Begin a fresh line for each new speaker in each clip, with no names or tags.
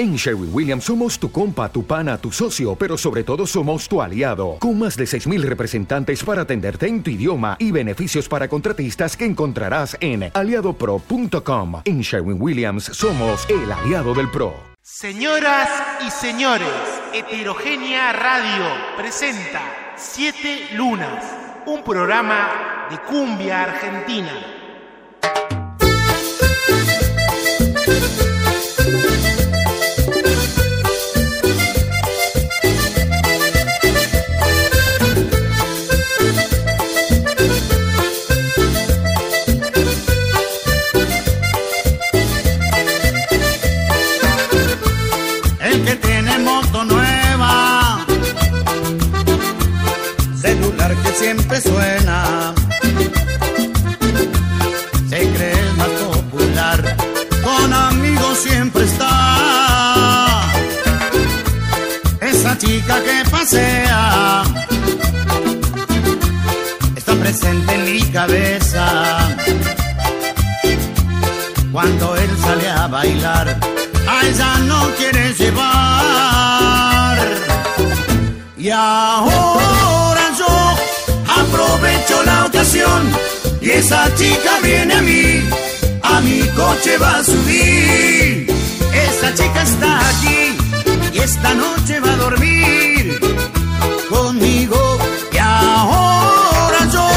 En Sherwin Williams somos tu compa, tu pana, tu socio, pero sobre todo somos tu aliado, con más de 6.000 representantes para atenderte en tu idioma y beneficios para contratistas que encontrarás en aliadopro.com. En Sherwin Williams somos el aliado del PRO.
Señoras y señores, Heterogénea Radio presenta Siete Lunas, un programa de cumbia argentina.
Siempre suena, se cree el más popular, con amigos siempre está. Esa chica que pasea está presente en mi cabeza. Cuando él sale a bailar, a ella no quiere llevar. Y ahora y esa chica viene a mí, a mi coche va a subir. Esa chica está aquí y esta noche va a dormir conmigo. Y ahora yo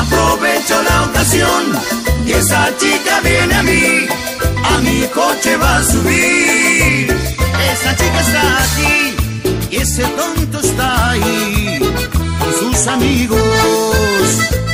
aprovecho la ocasión y esa chica viene a mí, a mi coche va a subir. Esa chica está aquí y ese tonto está ahí con sus amigos. El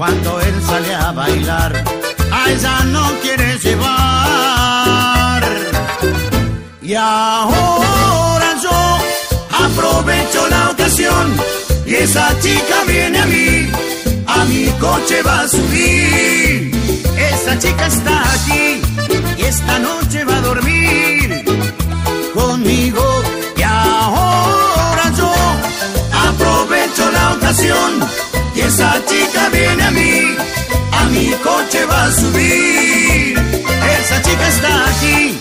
Cuando él sale a bailar, a ella no quiere llevar. Y ahora yo aprovecho la ocasión y esa chica viene a mí, a mi coche va a subir. Esa chica está aquí y esta noche va a dormir conmigo. Y ahora yo aprovecho la ocasión esa chica viene a mí, a mi coche va a subir. Esa chica está aquí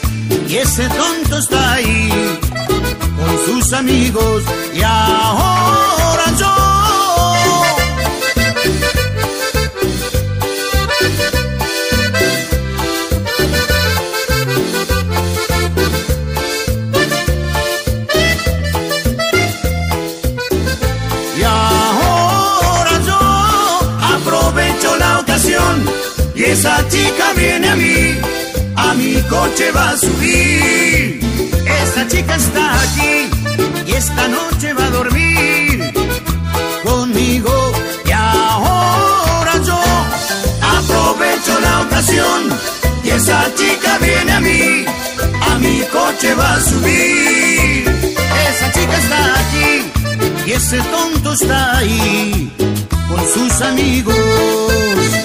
y ese tonto está ahí con sus amigos y ahora yo subir. Esa chica está aquí y esta noche va a dormir conmigo. Y ahora yo aprovecho la ocasión y esa chica viene a mí, a mi coche va a subir. Esa chica está aquí y ese tonto está ahí con sus amigos.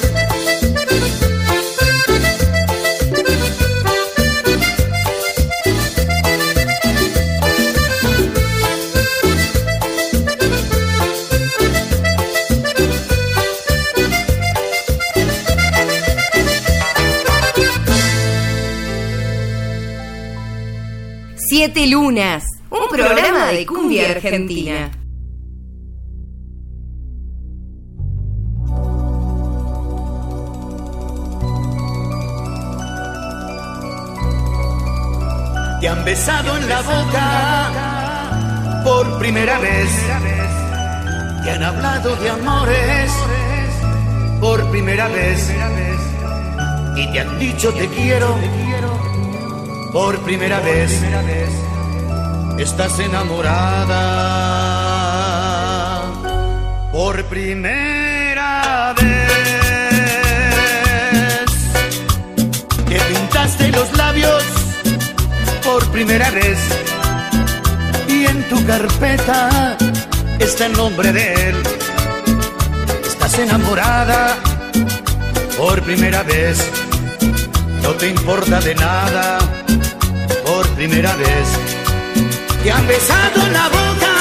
Siete Lunas, un programa de cumbia argentina.
Te han besado en la boca por primera vez. Te han hablado de amores por primera vez. Y te han dicho te quiero por primera vez. estás enamorada por primera vez. Que pintaste los labios por primera vez y en tu carpeta está el nombre de él. Estás enamorada por primera vez, no te importa de nada primera vez. Te han besado la boca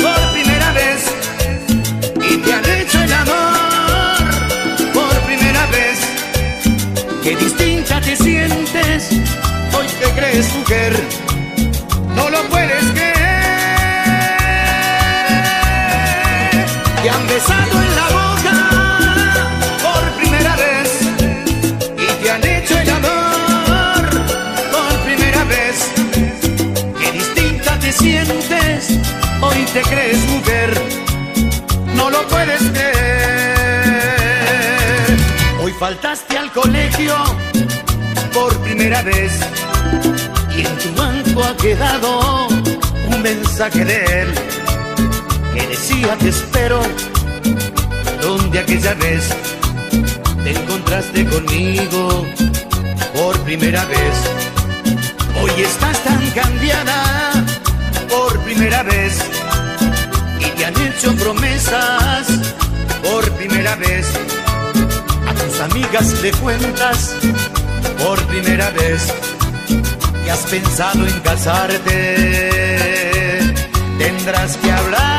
por primera vez y te han hecho el amor por primera vez. Qué distinta te sientes, hoy te crees mujer, crees mujer, no lo puedes creer. Hoy faltaste al colegio por primera vez y en tu banco ha quedado un mensaje de él que decía te espero donde aquella vez te encontraste conmigo por primera vez. Hoy estás tan cambiada por primera vez hecho promesas por primera vez. A tus amigas le cuentas por primera vez que has pensado en casarte. Tendrás que hablar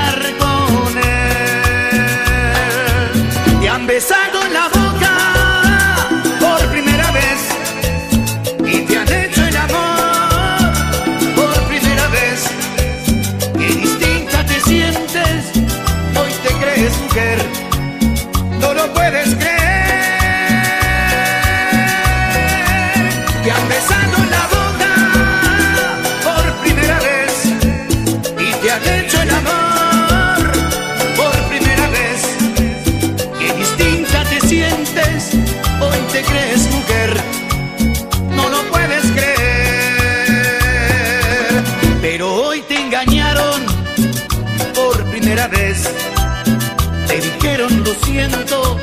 dijeron lo siento,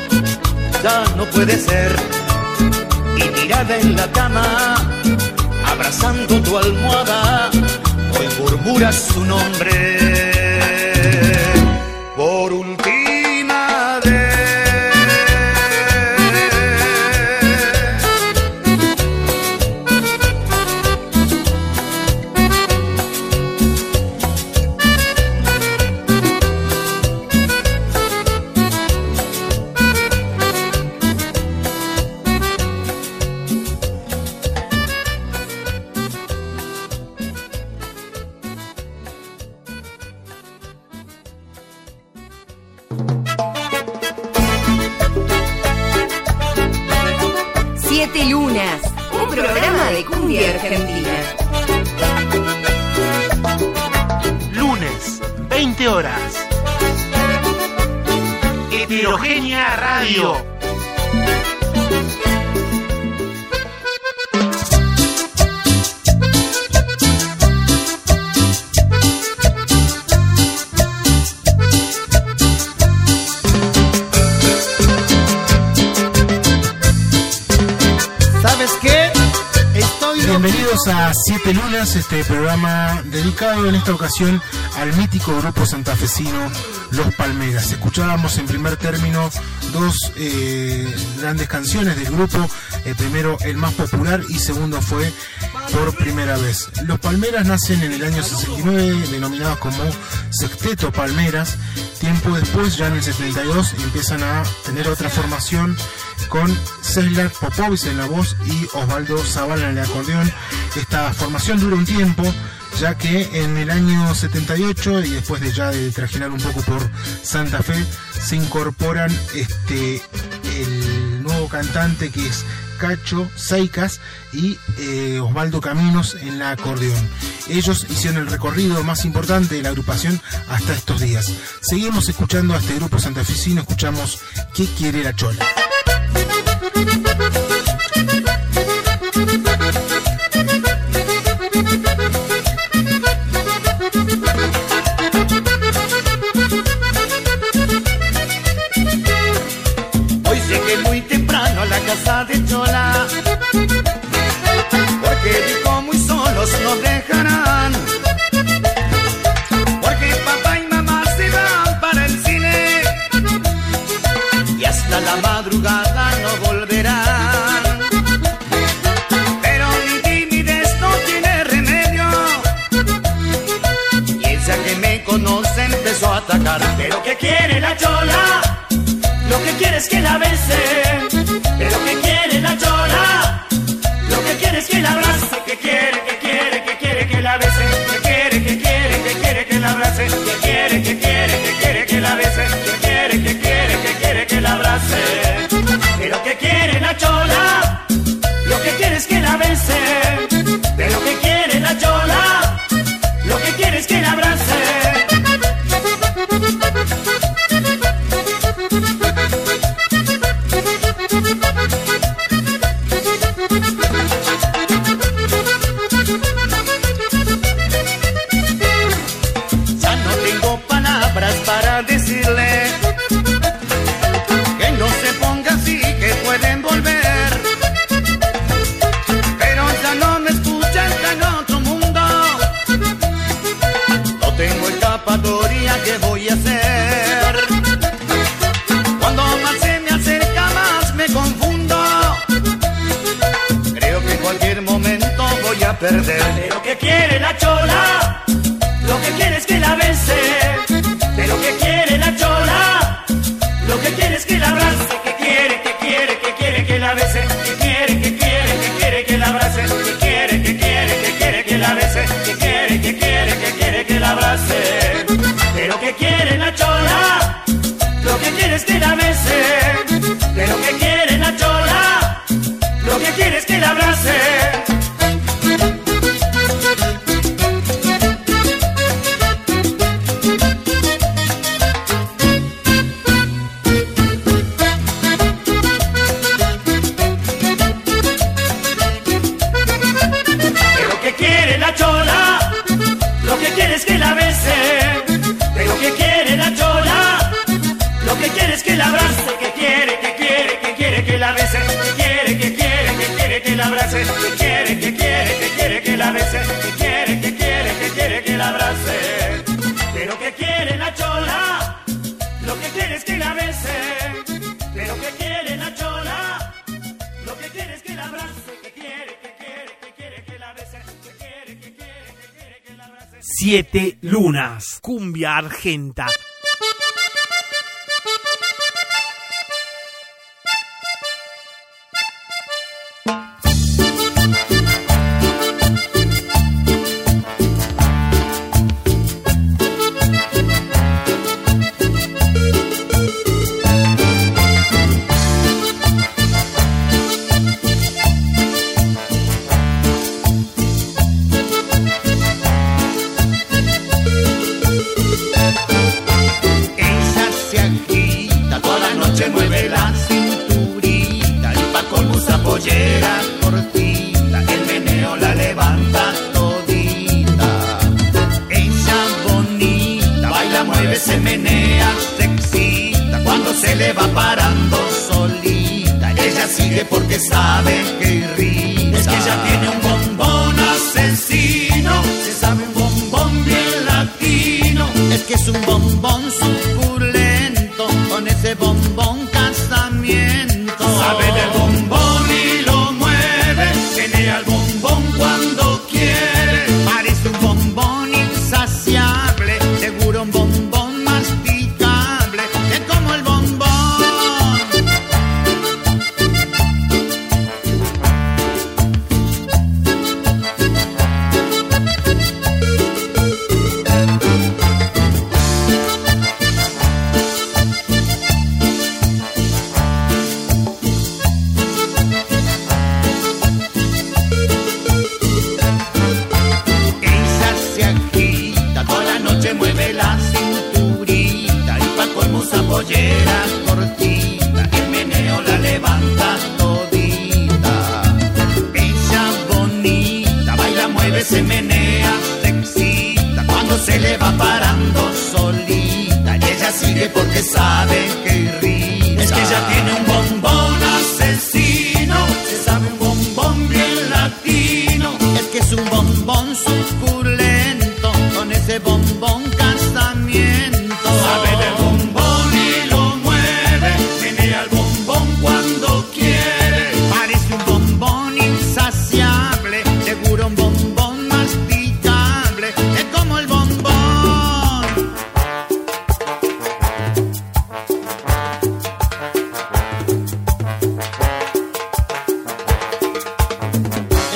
ya no puede ser. Y tirada en la cama, abrazando tu almohada, hoy murmuras su nombre. Por última
Bienvenidos a Siete Lunas, este programa dedicado en esta ocasión al mítico grupo santafesino Los Palmeras. Escuchábamos en primer término dos eh, grandes canciones del grupo, el primero el más popular y segundo fue por primera vez. Los Palmeras nacen en el año 69, denominados como Sexteto Palmeras. Tiempo después, ya en el 72, empiezan a tener otra formación con Ceslar Popovic en la voz y Osvaldo Zavala en el acordeón. Esta formación dura un tiempo, ya que en el año 78 y después de ya de trajinar un poco por Santa Fe, se incorporan este el nuevo cantante que es Cacho Seicas y eh, Osvaldo Caminos en la acordeón. Ellos hicieron el recorrido más importante de la agrupación hasta estos días. Seguimos escuchando a este grupo santafesino, escuchamos ¿Qué quiere la chola?
Siete lunas. Cumbia argenta.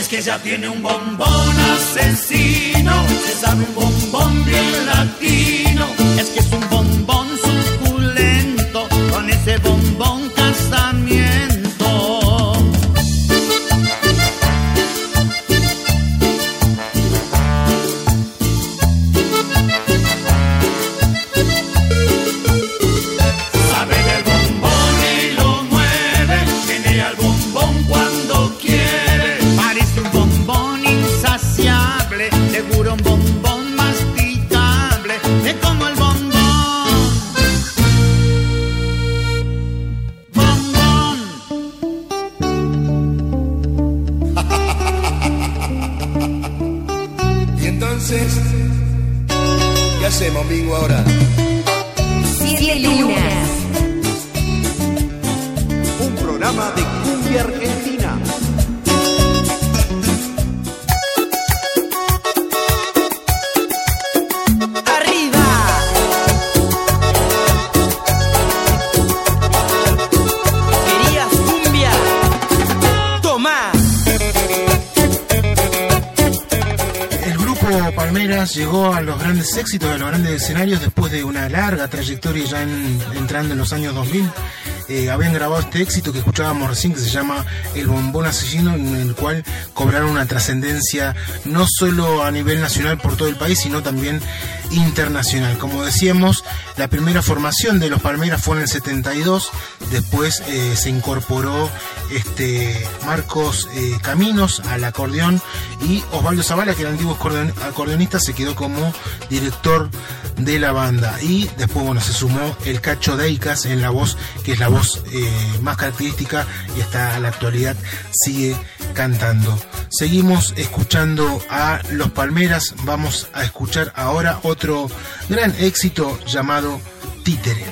es que ya tiene un bombón asesino, se sabe un bombón bien latino, es que es un bombón
Llegó a los grandes éxitos, a los grandes escenarios después de una larga trayectoria ya en- entrando en los años 2000. Eh, habían grabado este éxito que escuchábamos recién que se llama El Bombón Asesino, en el cual cobraron una trascendencia no solo a nivel nacional por todo el país, sino también internacional. Como decíamos, la primera formación de los Palmeras fue en el 72, después eh, se incorporó este Marcos eh, Caminos al acordeón y Osvaldo Zavala, que era antiguo acordeon- acordeonista, se quedó como director de la banda. Y después, bueno, se sumó el Cacho Deicas en la voz, que es la voz eh, más característica y hasta la actualidad sigue cantando. Seguimos escuchando a Los Palmeras. Vamos a escuchar ahora otro gran éxito llamado. Títere,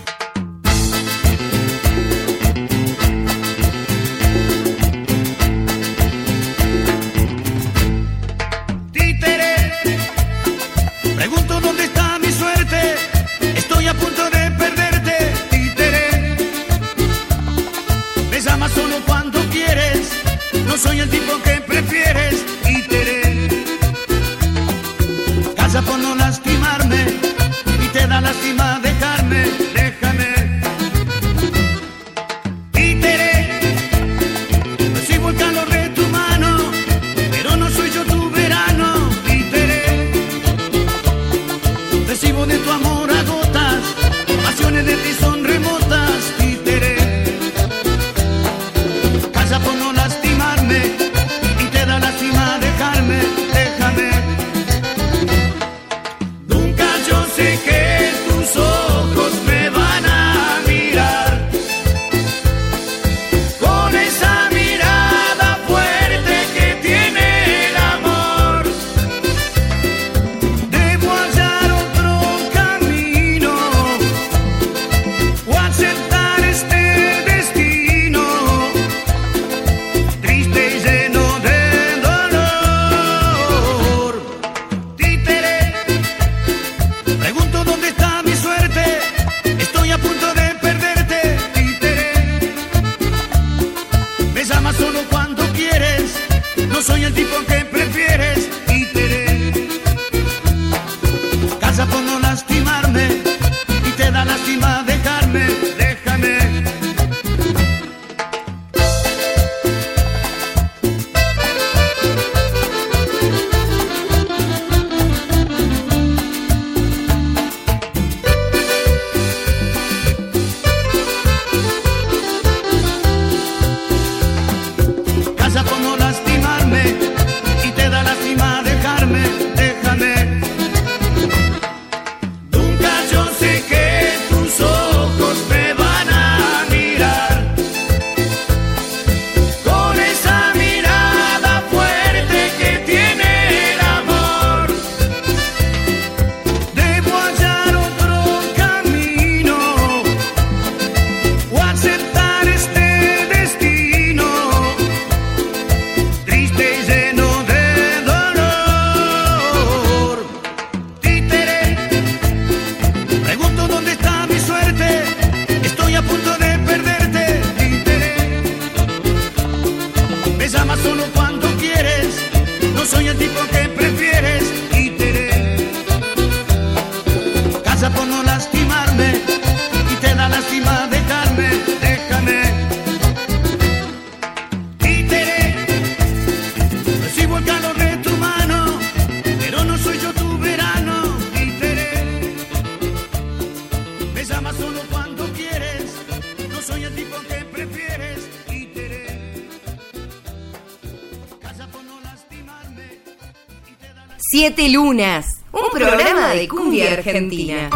Lunas, un programa de cumbia argentina.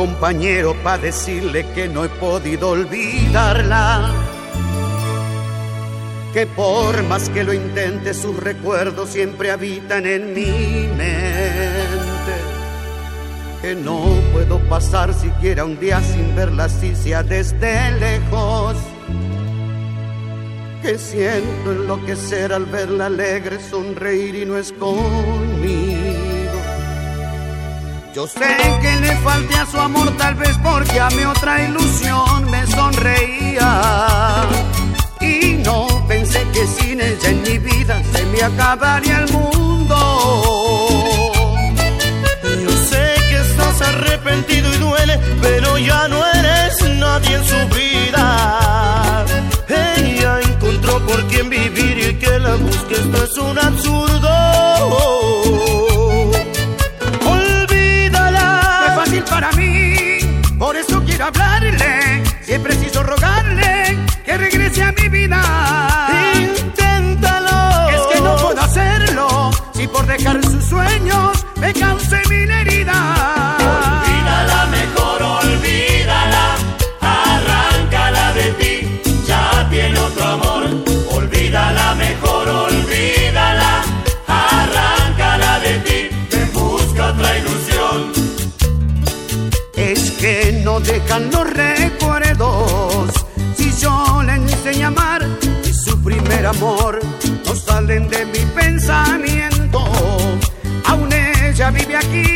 Compañero, para decirle que no he podido olvidarla? Que por más que lo intente, sus recuerdos siempre habitan en mi mente. Que no puedo pasar siquiera un día sin verla, si sea desde lejos. Que siento enloquecer al verla alegre, sonreír y no es conmigo. Yo sé que le falté a su amor tal vez porque a mi otra ilusión me sonreía. Y no pensé que sin ella en mi vida se me acabaría el
amor
no salen de mi pensamiento. Aún ella vive aquí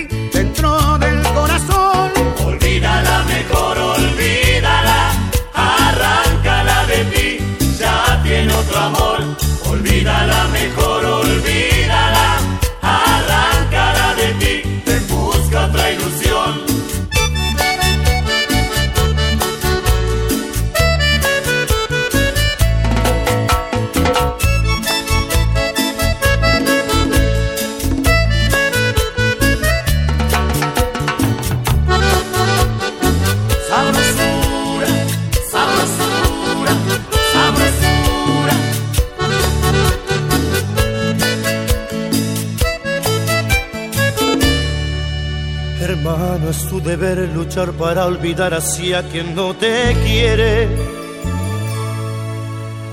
para olvidar así a quien no te quiere.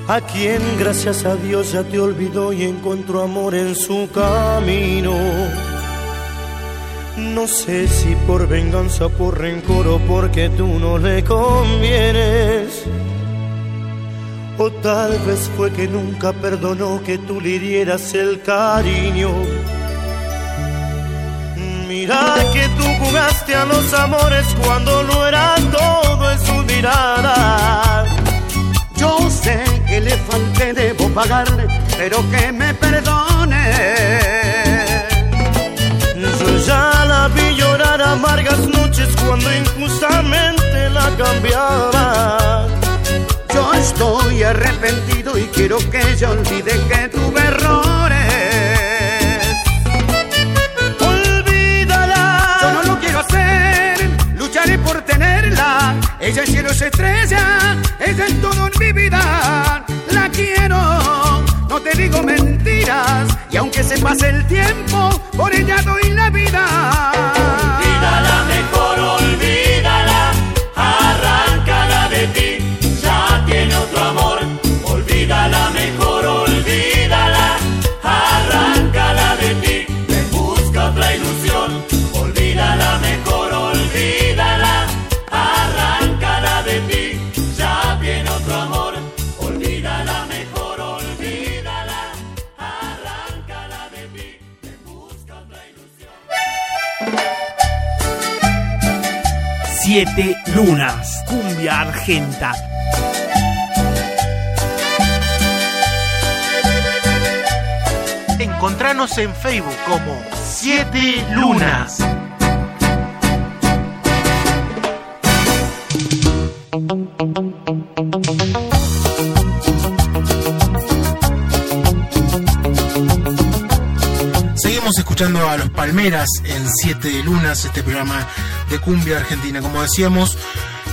A quien gracias a Dios ya te olvidó y encontró amor en su camino. No sé si por venganza, por rencor o porque tú no le convienes. O tal vez fue que nunca perdonó que tú le dieras el cariño. Que tú jugaste a los amores cuando no era todo en su mirada.
Yo sé que le falté, debo pagarle, pero que me perdone.
Yo ya la vi llorar amargas noches cuando injustamente la cambiaba.
Yo estoy arrepentido y quiero que ella olvide que tuve errores. Ella es cielo, es estrella, ella es todo en mi vida. La quiero, no te digo mentiras. Y aunque se pase el tiempo, por ella doy la vida.
Siete Lunas, cumbia argenta.
En
Encontranos en Facebook como Siete Lunas. Seguimos escuchando a los Palmeras en Siete Lunas, este programa de cumbia argentina. Como decíamos,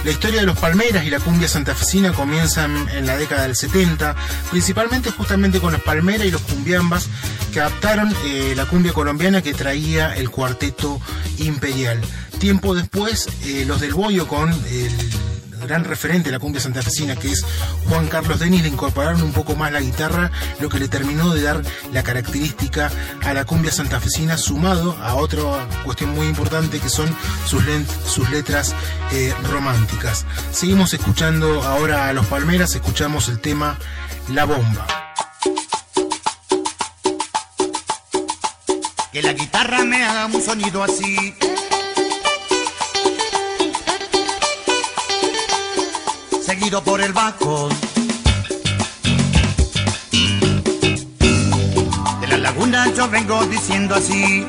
la historia de los Palmeras y la cumbia santafesina comienzan en la década del 70, principalmente justamente con los Palmeras y los cumbiambas que adaptaron eh, la cumbia colombiana que traía el cuarteto imperial. Tiempo después, eh, los del Boyo con el gran referente de la cumbia santafesina que es Juan Carlos Denis le incorporaron un poco más la guitarra, lo que le terminó de dar la característica a la cumbia santafesina sumado a otra cuestión muy importante que son sus, letras eh, románticas. Seguimos escuchando ahora a los Palmeras, escuchamos el tema La Bomba.
Que la guitarra me haga un sonido así. Seguido por el bajo. De la laguna yo vengo diciendo así.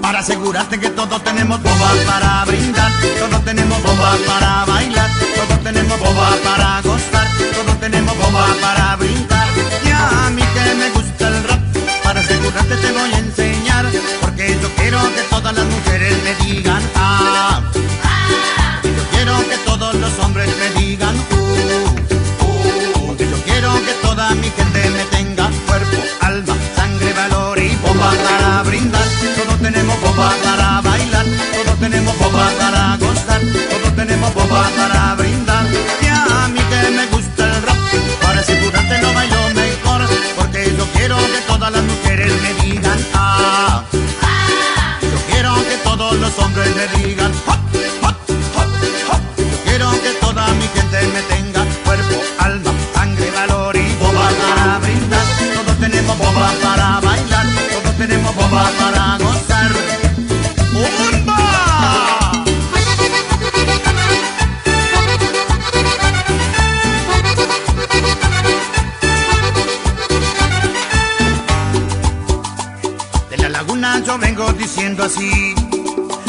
Para asegurarte que todos tenemos bombas para brindar, todos tenemos bombas para bailar, todos tenemos bombas para gozar, todos tenemos bombas para brindar. Y a mí que me gusta el rap, para asegurarte te voy a enseñar, porque yo quiero que todas las mujeres me digan ah. Brindar. Todos tenemos bomba para bailar, todos tenemos bomba para gozar, todos tenemos bomba para así.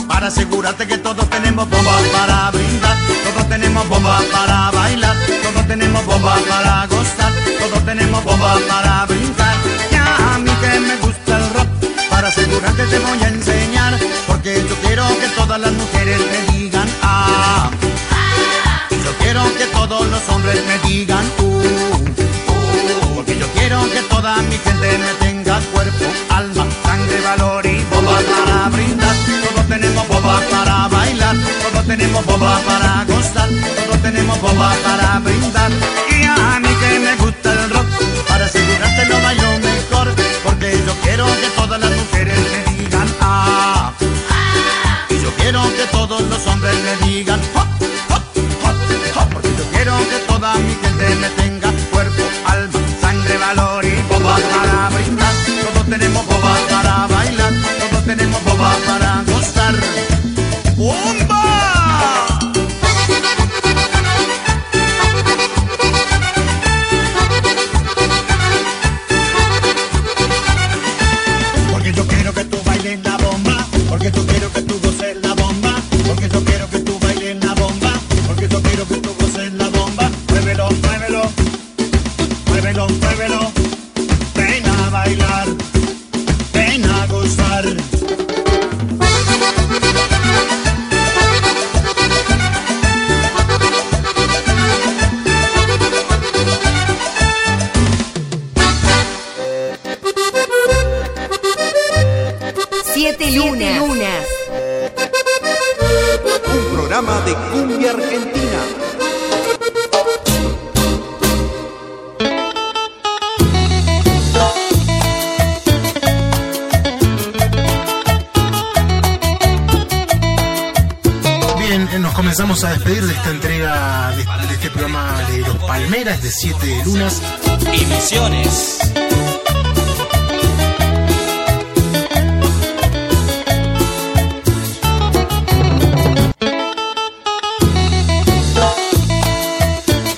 Para asegurarte que todos tenemos bombas para brindar, todos tenemos bombas para bailar, todos tenemos bombas para gozar, todos tenemos bombas para brincar. Ya a mí que me gusta el rock, para asegurarte te voy a enseñar, porque yo quiero que todas las mujeres me digan ah. Yo quiero que todos los hombres me digan uh, uh, porque yo quiero que toda mi gente me tenga cuerpo, tenemos bombas para gozar, todos tenemos bombas para brindar.
Lunas.
Y misiones.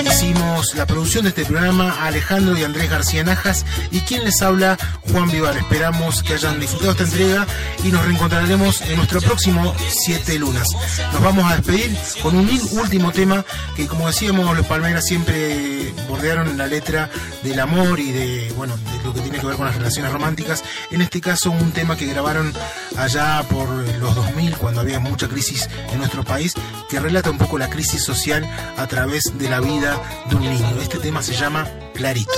Hicimos la producción de este
programa a Alejandro y Andrés García Najas y quien les habla Juan Vivar. Esperamos que hayan disfrutado esta entrega y nos reencontraremos en nuestro próximo Siete Lunas. Nos vamos a despedir con un último tema que como decíamos los Palmeras siempre bordearon la letra del amor y de bueno de lo que tiene que ver con las relaciones románticas. En este caso un tema que grabaron allá por los 2000 cuando había mucha crisis en nuestro país que relata un poco la crisis social a través de la vida de un niño. Este tema se llama Clarito.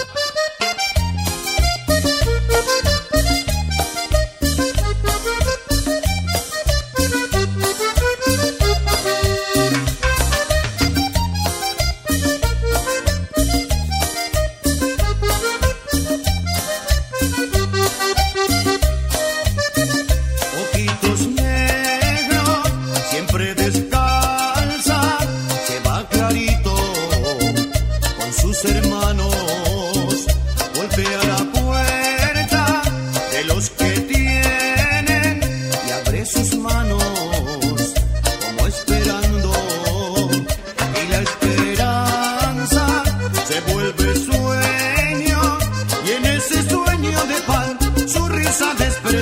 tu risa despertar.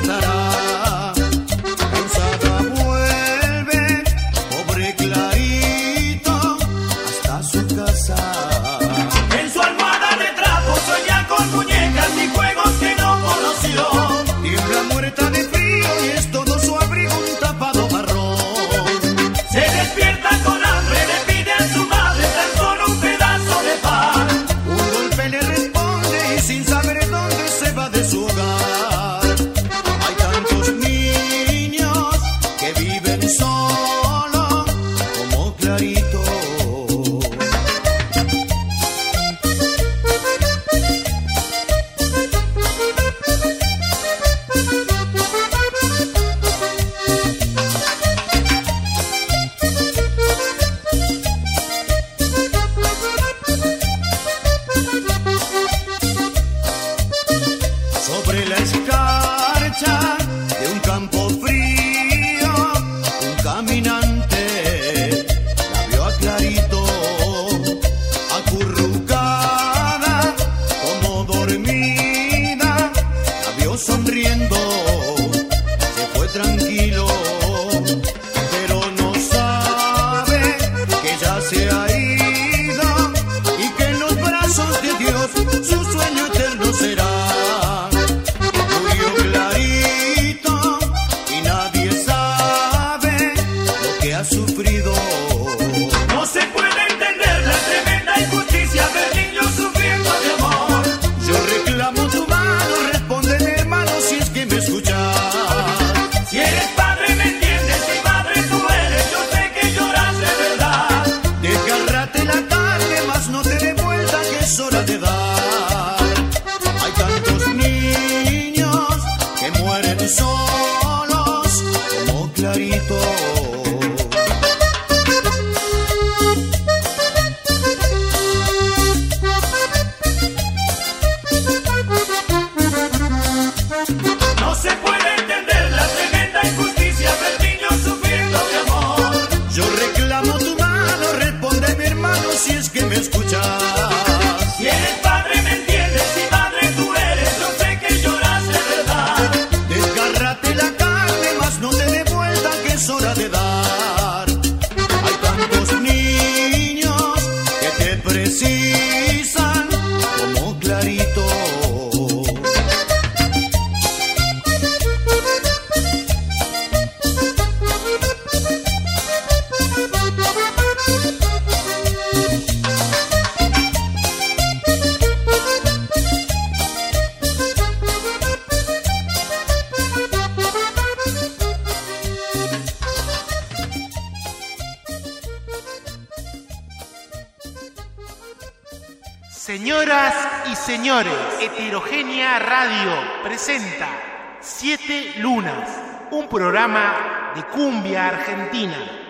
Siete Lunas, un programa de cumbia argentina.